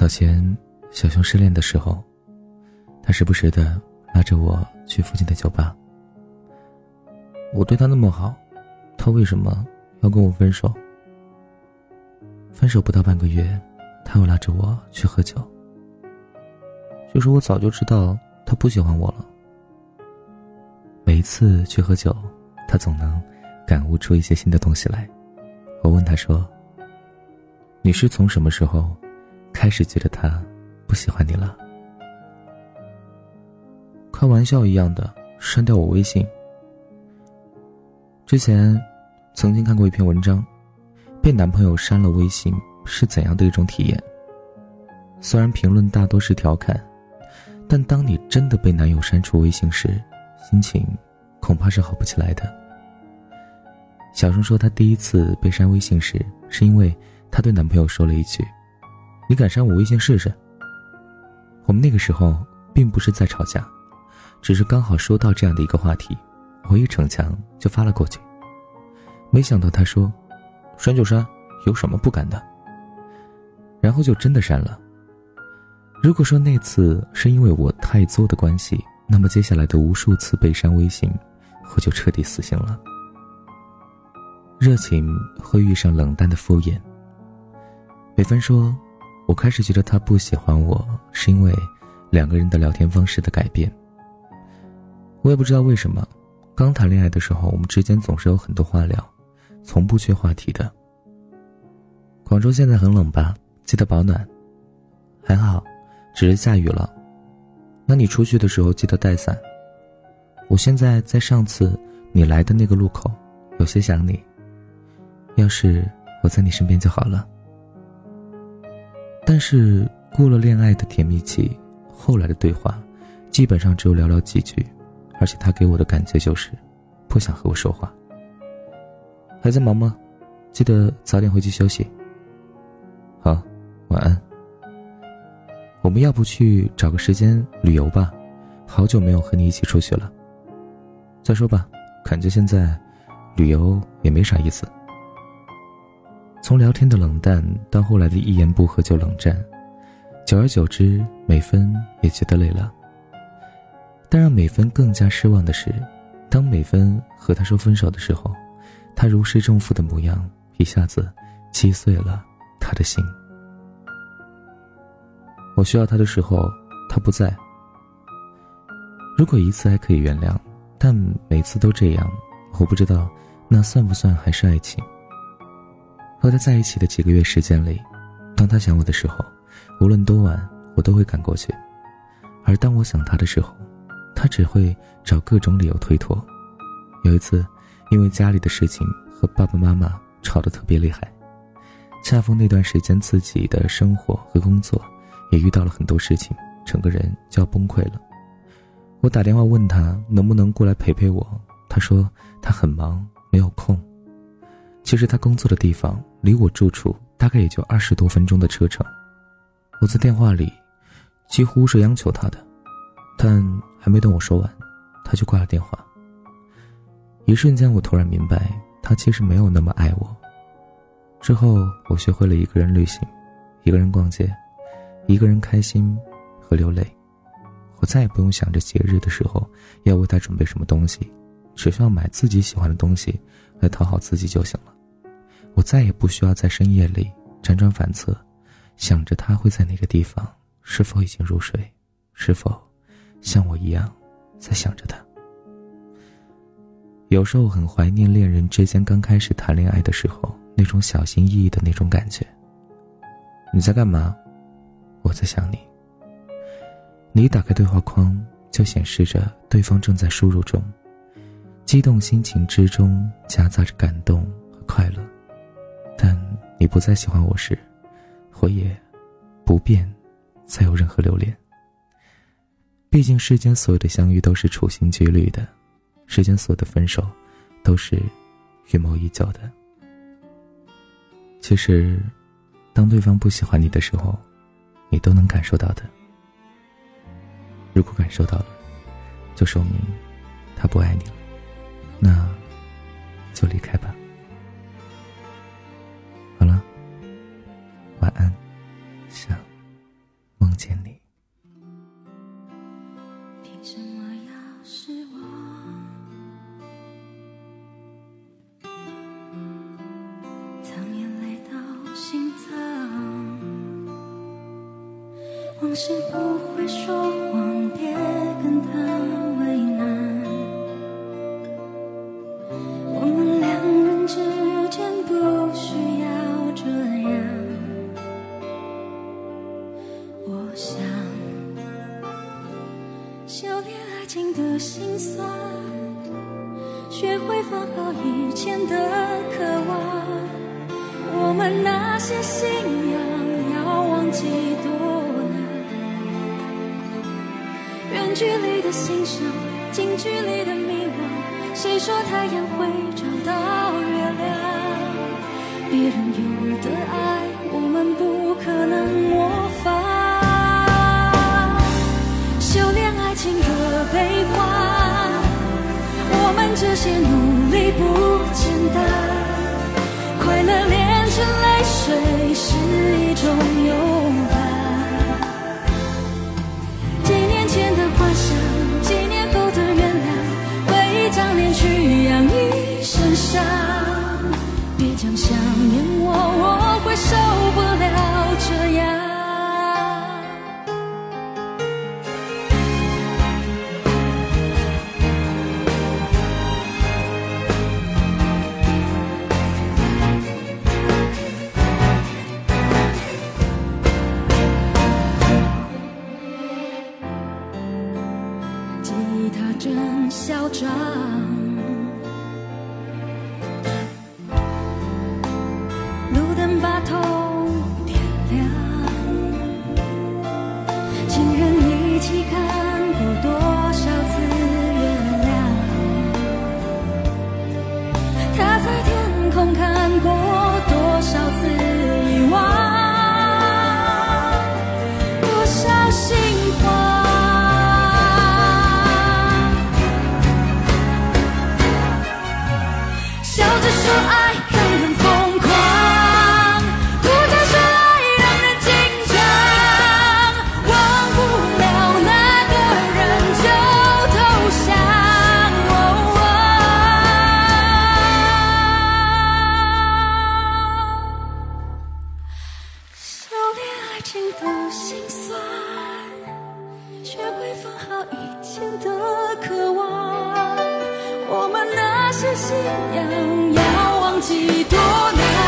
早前小熊失恋的时候，他时不时的拉着我去附近的酒吧。我对他那么好，他为什么要跟我分手？分手不到半个月，他又拉着我去喝酒。其实我早就知道他不喜欢我了。每一次去喝酒，他总能感悟出一些新的东西来。我问他说：“你是从什么时候开始觉得他不喜欢你了？”开玩笑一样的删掉我微信。之前曾经看过一篇文章，被男朋友删了微信是怎样的一种体验？虽然评论大多是调侃。但当你真的被男友删除微信时，心情恐怕是好不起来的。小声说，她第一次被删微信时，是因为她对男朋友说了一句：“你敢删我微信试试？”我们那个时候并不是在吵架，只是刚好说到这样的一个话题，我一逞强就发了过去。没想到他说：“删就删，有什么不敢的？”然后就真的删了。如果说那次是因为我太作的关系，那么接下来的无数次被删微信，我就彻底死心了。热情会遇上冷淡的敷衍。北风说：“我开始觉得他不喜欢我，是因为两个人的聊天方式的改变。我也不知道为什么，刚谈恋爱的时候，我们之间总是有很多话聊，从不缺话题的。广州现在很冷吧？记得保暖。还好。”只是下雨了，那你出去的时候记得带伞。我现在在上次你来的那个路口，有些想你。要是我在你身边就好了。但是过了恋爱的甜蜜期，后来的对话，基本上只有寥寥几句，而且他给我的感觉就是，不想和我说话。还在忙吗？记得早点回去休息。好，晚安。我们要不去找个时间旅游吧？好久没有和你一起出去了。再说吧，感觉现在旅游也没啥意思。从聊天的冷淡到后来的一言不合就冷战，久而久之，美芬也觉得累了。但让美芬更加失望的是，当美芬和他说分手的时候，他如释重负的模样一下子击碎了他的心。我需要他的时候，他不在。如果一次还可以原谅，但每次都这样，我不知道那算不算还是爱情。和他在一起的几个月时间里，当他想我的时候，无论多晚，我都会赶过去；而当我想他的时候，他只会找各种理由推脱。有一次，因为家里的事情和爸爸妈妈吵得特别厉害，恰逢那段时间自己的生活和工作。也遇到了很多事情，整个人就要崩溃了。我打电话问他能不能过来陪陪我，他说他很忙，没有空。其实他工作的地方离我住处大概也就二十多分钟的车程。我在电话里几乎是央求他的，但还没等我说完，他就挂了电话。一瞬间，我突然明白，他其实没有那么爱我。之后，我学会了一个人旅行，一个人逛街。一个人开心和流泪，我再也不用想着节日的时候要为他准备什么东西，只需要买自己喜欢的东西来讨好自己就行了。我再也不需要在深夜里辗转反侧，想着他会在哪个地方，是否已经入睡，是否像我一样在想着他。有时候很怀念恋人之间刚开始谈恋爱的时候那种小心翼翼的那种感觉。你在干嘛？我在想你。你打开对话框，就显示着对方正在输入中，激动心情之中夹杂着感动和快乐。但你不再喜欢我时，我也不便再有任何留恋。毕竟世间所有的相遇都是处心积虑的，世间所有的分手都是预谋已久的。其实，当对方不喜欢你的时候。你都能感受到的。如果感受到了，就说明他不爱你了，那就离开吧。往事不会说谎，别跟他为难。我们两人之间不需要这样。我想修炼爱情的心酸，学会放好以前的渴望。我们那些信仰要忘记多距离的欣赏，近距离的迷惘。谁说太阳会找到月亮？别人有的爱，我们不可能模仿。修炼爱情的悲欢，我们这些努力不简单。快乐炼成泪水是一种勇敢。想，几年后的原谅，为一张脸去养一身伤。别讲想能要忘记多难？